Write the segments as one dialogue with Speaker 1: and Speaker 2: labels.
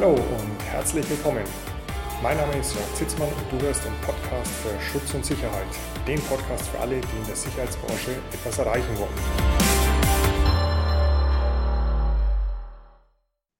Speaker 1: Hallo und herzlich willkommen. Mein Name ist Jörg Zitzmann und du hörst den Podcast für Schutz und Sicherheit. Den Podcast für alle, die in der Sicherheitsbranche etwas erreichen wollen.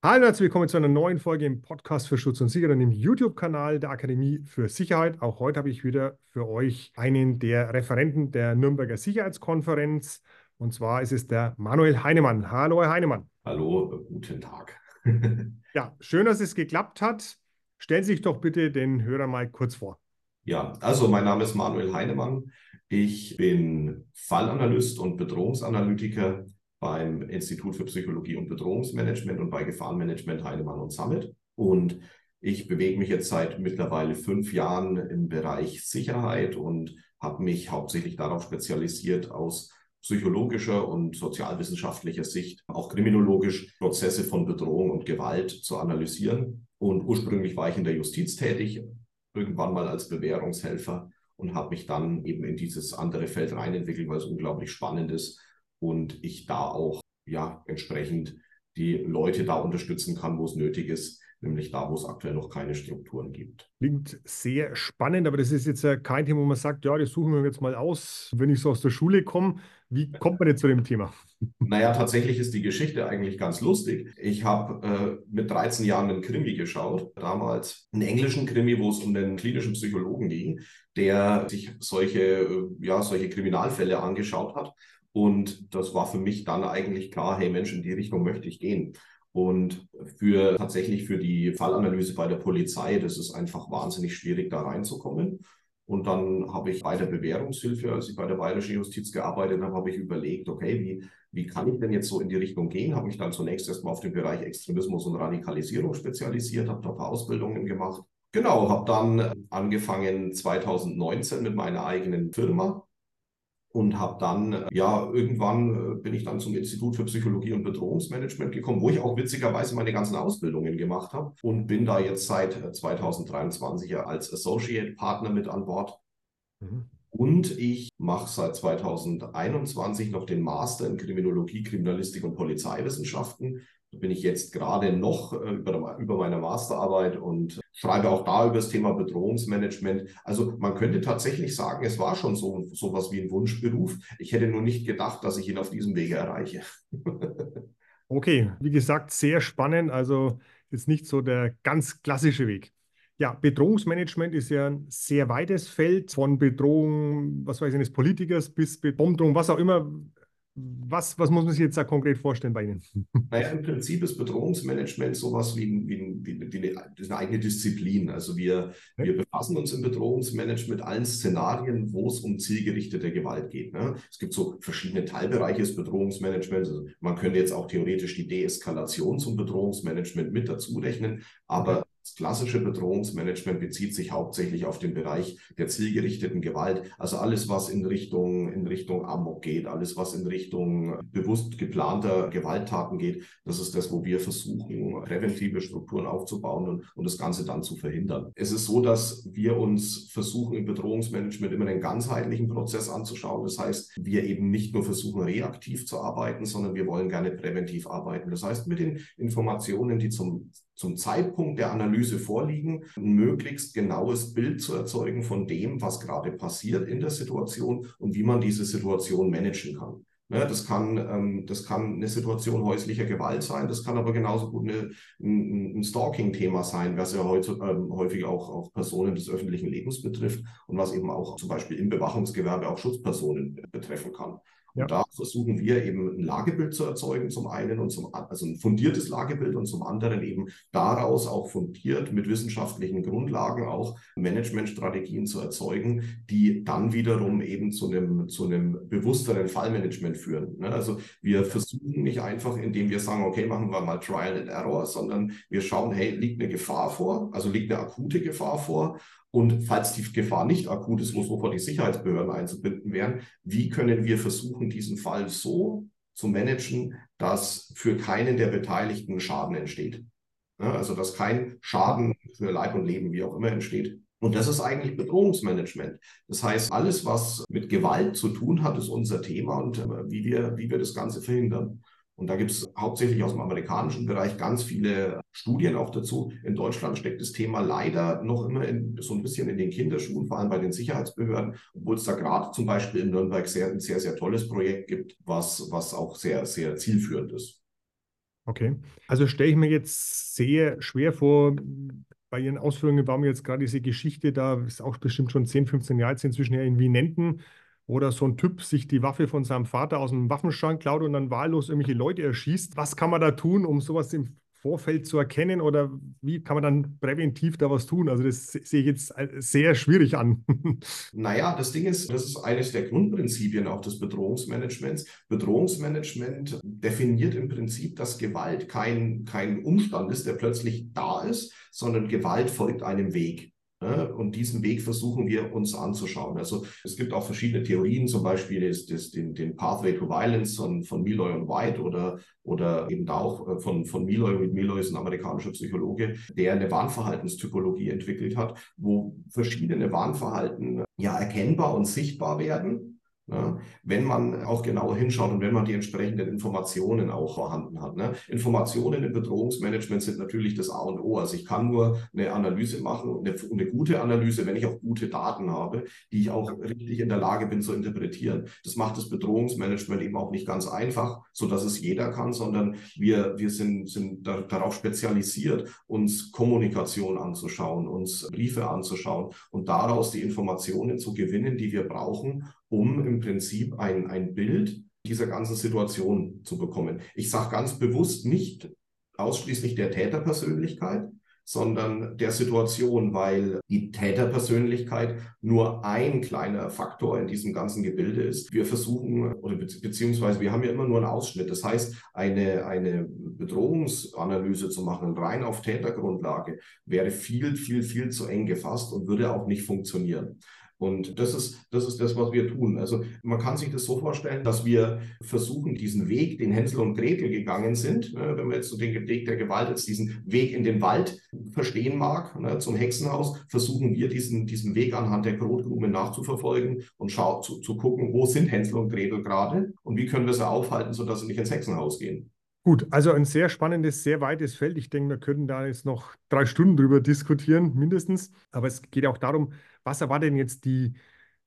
Speaker 1: Hallo und herzlich willkommen zu einer neuen Folge im Podcast für Schutz und Sicherheit und im YouTube-Kanal der Akademie für Sicherheit. Auch heute habe ich wieder für euch einen der Referenten der Nürnberger Sicherheitskonferenz. Und zwar ist es der Manuel Heinemann. Hallo, Herr Heinemann.
Speaker 2: Hallo, guten Tag.
Speaker 1: ja, schön, dass es geklappt hat. Stellen Sie sich doch bitte den Hörer mal kurz vor.
Speaker 2: Ja, also mein Name ist Manuel Heinemann. Ich bin Fallanalyst und Bedrohungsanalytiker beim Institut für Psychologie und Bedrohungsmanagement und bei Gefahrenmanagement Heinemann und Summit. Und ich bewege mich jetzt seit mittlerweile fünf Jahren im Bereich Sicherheit und habe mich hauptsächlich darauf spezialisiert, aus psychologischer und sozialwissenschaftlicher Sicht, auch kriminologisch Prozesse von Bedrohung und Gewalt zu analysieren. Und ursprünglich war ich in der Justiz tätig, irgendwann mal als Bewährungshelfer und habe mich dann eben in dieses andere Feld reinentwickelt, weil es unglaublich spannend ist und ich da auch ja entsprechend die Leute da unterstützen kann, wo es nötig ist, nämlich da, wo es aktuell noch keine Strukturen gibt.
Speaker 1: Klingt sehr spannend, aber das ist jetzt ja kein Thema, wo man sagt, ja, das suchen wir jetzt mal aus, wenn ich so aus der Schule komme. Wie kommt man jetzt zu dem Thema?
Speaker 2: Naja, tatsächlich ist die Geschichte eigentlich ganz lustig. Ich habe äh, mit 13 Jahren einen Krimi geschaut, damals einen englischen Krimi, wo es um den klinischen Psychologen ging, der sich solche, äh, ja, solche Kriminalfälle angeschaut hat. Und das war für mich dann eigentlich klar, hey Mensch, in die Richtung möchte ich gehen. Und für tatsächlich für die Fallanalyse bei der Polizei, das ist einfach wahnsinnig schwierig, da reinzukommen. Und dann habe ich bei der Bewährungshilfe, als ich bei der Bayerischen Justiz gearbeitet habe, habe ich überlegt, okay, wie, wie kann ich denn jetzt so in die Richtung gehen? Habe mich dann zunächst erstmal auf den Bereich Extremismus und Radikalisierung spezialisiert, habe da ein paar Ausbildungen gemacht. Genau, habe dann angefangen 2019 mit meiner eigenen Firma und habe dann, äh, ja, irgendwann äh, bin ich dann zum Institut für Psychologie und Bedrohungsmanagement gekommen, wo ich auch witzigerweise meine ganzen Ausbildungen gemacht habe und bin da jetzt seit 2023 äh, als Associate Partner mit an Bord. Mhm. Und ich mache seit 2021 noch den Master in Kriminologie, Kriminalistik und Polizeiwissenschaften bin ich jetzt gerade noch äh, über, über meine Masterarbeit und schreibe auch da über das Thema Bedrohungsmanagement. Also man könnte tatsächlich sagen, es war schon so, so was wie ein Wunschberuf. Ich hätte nur nicht gedacht, dass ich ihn auf diesem Wege erreiche.
Speaker 1: okay, wie gesagt, sehr spannend. Also jetzt nicht so der ganz klassische Weg. Ja, Bedrohungsmanagement ist ja ein sehr weites Feld von Bedrohung, was weiß ich, eines Politikers bis Bombdrohung, was auch immer was, was muss man sich jetzt da konkret vorstellen bei Ihnen?
Speaker 2: Naja, im Prinzip ist Bedrohungsmanagement sowas wie, wie, wie, wie eine, eine, eigene Disziplin. Also wir, okay. wir befassen uns im Bedrohungsmanagement mit allen Szenarien, wo es um zielgerichtete Gewalt geht. Ne? Es gibt so verschiedene Teilbereiche des Bedrohungsmanagements. Also man könnte jetzt auch theoretisch die Deeskalation zum Bedrohungsmanagement mit dazu rechnen, aber das klassische Bedrohungsmanagement bezieht sich hauptsächlich auf den Bereich der zielgerichteten Gewalt. Also alles, was in Richtung, in Richtung Amok geht, alles, was in Richtung bewusst geplanter Gewalttaten geht. Das ist das, wo wir versuchen, präventive Strukturen aufzubauen und, und das Ganze dann zu verhindern. Es ist so, dass wir uns versuchen, im Bedrohungsmanagement immer einen ganzheitlichen Prozess anzuschauen. Das heißt, wir eben nicht nur versuchen, reaktiv zu arbeiten, sondern wir wollen gerne präventiv arbeiten. Das heißt, mit den Informationen, die zum zum Zeitpunkt der Analyse vorliegen, ein möglichst genaues Bild zu erzeugen von dem, was gerade passiert in der Situation und wie man diese Situation managen kann. Ne, das, kann, ähm, das kann eine Situation häuslicher Gewalt sein, das kann aber genauso gut eine, ein, Stalking-Thema sein, was ja heute ähm, häufig auch, auch Personen des öffentlichen Lebens betrifft und was eben auch zum Beispiel im Bewachungsgewerbe auch Schutzpersonen betreffen kann. Ja. Da versuchen wir eben ein Lagebild zu erzeugen, zum einen und zum also ein fundiertes Lagebild und zum anderen eben daraus auch fundiert mit wissenschaftlichen Grundlagen auch Managementstrategien zu erzeugen, die dann wiederum eben zu einem, zu einem bewussteren Fallmanagement führen. Ne? Also wir versuchen nicht einfach, indem wir sagen, okay, machen wir mal Trial and Error, sondern wir schauen, hey, liegt eine Gefahr vor, also liegt eine akute Gefahr vor und falls die Gefahr nicht akut ist, wo sofort die Sicherheitsbehörden einzubinden wären, wie können wir versuchen, diesen Fall so zu managen, dass für keinen der Beteiligten Schaden entsteht? Ja, also, dass kein Schaden für Leib und Leben, wie auch immer, entsteht. Und das ist eigentlich Bedrohungsmanagement. Das heißt, alles, was mit Gewalt zu tun hat, ist unser Thema und äh, wie wir, wie wir das Ganze verhindern. Und da gibt es hauptsächlich aus dem amerikanischen Bereich ganz viele Studien auch dazu. In Deutschland steckt das Thema leider noch immer in, so ein bisschen in den Kinderschuhen, vor allem bei den Sicherheitsbehörden, obwohl es da gerade zum Beispiel in Nürnberg sehr, ein sehr, sehr tolles Projekt gibt, was, was auch sehr, sehr zielführend ist.
Speaker 1: Okay. Also stelle ich mir jetzt sehr schwer vor, bei Ihren Ausführungen war mir jetzt gerade diese Geschichte, da ist auch bestimmt schon 10, 15 Jahre jetzt inzwischen ja in wo da so ein Typ sich die Waffe von seinem Vater aus dem Waffenschrank klaut und dann wahllos irgendwelche Leute erschießt. Was kann man da tun, um sowas im Vorfeld zu erkennen oder wie kann man dann präventiv da was tun? Also das sehe ich jetzt sehr schwierig an.
Speaker 2: Naja, das Ding ist, das ist eines der Grundprinzipien auch des Bedrohungsmanagements. Bedrohungsmanagement definiert im Prinzip, dass Gewalt kein, kein Umstand ist, der plötzlich da ist, sondern Gewalt folgt einem Weg. Und diesen Weg versuchen wir uns anzuschauen. Also es gibt auch verschiedene Theorien, zum Beispiel ist, ist den, den Pathway to Violence von, von Meloy und White oder, oder eben da auch äh, von, von Meloy. Mit Meloy ist ein amerikanischer Psychologe, der eine Warnverhaltenstypologie entwickelt hat, wo verschiedene Warnverhalten ja erkennbar und sichtbar werden Ne? Wenn man auch genauer hinschaut und wenn man die entsprechenden Informationen auch vorhanden hat. Ne? Informationen im Bedrohungsmanagement sind natürlich das A und O. Also ich kann nur eine Analyse machen, eine, eine gute Analyse, wenn ich auch gute Daten habe, die ich auch richtig in der Lage bin zu interpretieren. Das macht das Bedrohungsmanagement eben auch nicht ganz einfach, so dass es jeder kann, sondern wir, wir sind, sind da, darauf spezialisiert, uns Kommunikation anzuschauen, uns Briefe anzuschauen und daraus die Informationen zu gewinnen, die wir brauchen, um im Prinzip ein, ein Bild dieser ganzen Situation zu bekommen. Ich sage ganz bewusst nicht ausschließlich der Täterpersönlichkeit, sondern der Situation, weil die Täterpersönlichkeit nur ein kleiner Faktor in diesem ganzen Gebilde ist. Wir versuchen, oder beziehungsweise wir haben ja immer nur einen Ausschnitt. Das heißt, eine, eine Bedrohungsanalyse zu machen, rein auf Tätergrundlage, wäre viel, viel, viel zu eng gefasst und würde auch nicht funktionieren. Und das ist, das ist das, was wir tun. Also man kann sich das so vorstellen, dass wir versuchen, diesen Weg, den Hänsel und Gretel gegangen sind, ne, wenn man jetzt so den Weg der Gewalt, jetzt diesen Weg in den Wald verstehen mag, ne, zum Hexenhaus, versuchen wir diesen, diesen Weg anhand der Brotkrumen nachzuverfolgen und schau, zu, zu gucken, wo sind Hänsel und Gretel gerade und wie können wir sie aufhalten, sodass sie nicht ins Hexenhaus gehen.
Speaker 1: Gut, also ein sehr spannendes, sehr weites Feld. Ich denke, wir können da jetzt noch drei Stunden drüber diskutieren, mindestens. Aber es geht auch darum, was erwartet denn jetzt die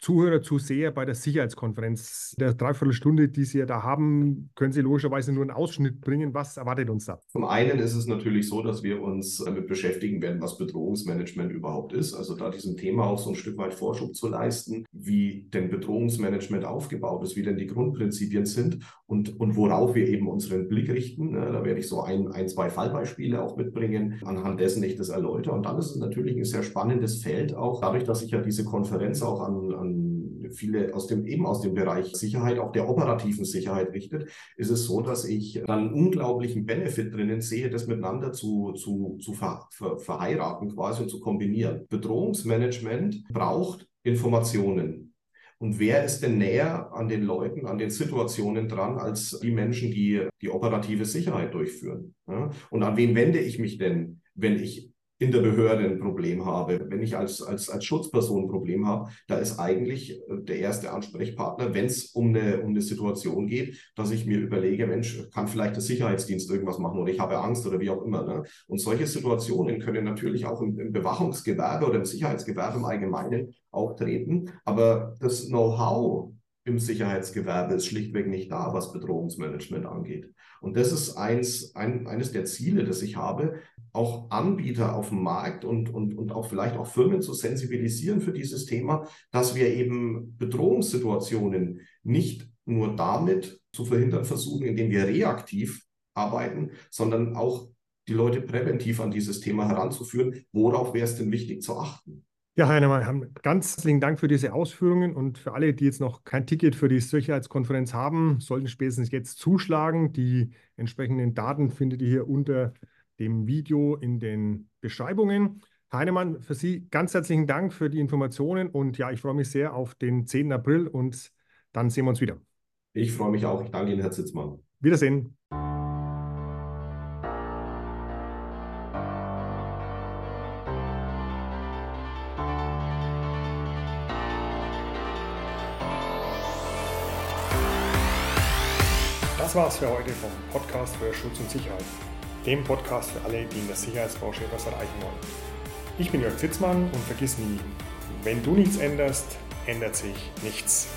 Speaker 1: Zuhörer, Zuseher bei der Sicherheitskonferenz? Der Dreiviertelstunde, die Sie ja da haben, können Sie logischerweise nur einen Ausschnitt bringen. Was erwartet uns da?
Speaker 2: Zum einen ist es natürlich so, dass wir uns damit beschäftigen werden, was Bedrohungsmanagement überhaupt ist. Also da diesem Thema auch so ein Stück weit Vorschub zu leisten, wie denn Bedrohungsmanagement aufgebaut ist, wie denn die Grundprinzipien sind und, und worauf wir eben unseren Blick richten. Da werde ich so ein, ein, zwei Fallbeispiele auch mitbringen, anhand dessen ich das erläutere. Und dann ist es natürlich ein sehr spannendes Feld, auch dadurch, dass sich ja diese Konferenz auch an, an viele aus dem, eben aus dem Bereich Sicherheit, auch der operativen Sicherheit richtet, ist es so, dass ich dann einen unglaublichen Benefit drinnen sehe, das miteinander zu, zu, zu ver, ver, verheiraten quasi und zu kombinieren. Bedrohungsmanagement braucht Informationen. Und wer ist denn näher an den Leuten, an den Situationen dran, als die Menschen, die die operative Sicherheit durchführen? Und an wen wende ich mich denn, wenn ich in der Behörde ein Problem habe, wenn ich als, als, als Schutzperson ein Problem habe, da ist eigentlich äh, der erste Ansprechpartner, wenn es um eine, um eine Situation geht, dass ich mir überlege, Mensch, kann vielleicht der Sicherheitsdienst irgendwas machen oder ich habe Angst oder wie auch immer. Ne? Und solche Situationen können natürlich auch im, im Bewachungsgewerbe oder im Sicherheitsgewerbe im Allgemeinen auftreten. Aber das Know-how im Sicherheitsgewerbe ist schlichtweg nicht da, was Bedrohungsmanagement angeht. Und das ist eins, ein, eines der Ziele, das ich habe, auch Anbieter auf dem Markt und, und, und auch vielleicht auch Firmen zu sensibilisieren für dieses Thema, dass wir eben Bedrohungssituationen nicht nur damit zu verhindern versuchen, indem wir reaktiv arbeiten, sondern auch die Leute präventiv an dieses Thema heranzuführen. Worauf wäre es denn wichtig zu achten?
Speaker 1: Ja, Heinemann, ganz herzlichen Dank für diese Ausführungen und für alle, die jetzt noch kein Ticket für die Sicherheitskonferenz haben, sollten spätestens jetzt zuschlagen. Die entsprechenden Daten findet ihr hier unter dem Video in den Beschreibungen. Heinemann, für Sie ganz herzlichen Dank für die Informationen und ja, ich freue mich sehr auf den 10. April und dann sehen wir uns wieder.
Speaker 2: Ich freue mich auch. Ich danke Ihnen, Herr Zitzmann.
Speaker 1: Wiedersehen. Das war's für heute vom Podcast für Schutz und Sicherheit, dem Podcast für alle, die in der Sicherheitsbranche etwas erreichen wollen. Ich bin Jörg Zitzmann und vergiss nie, wenn du nichts änderst, ändert sich nichts.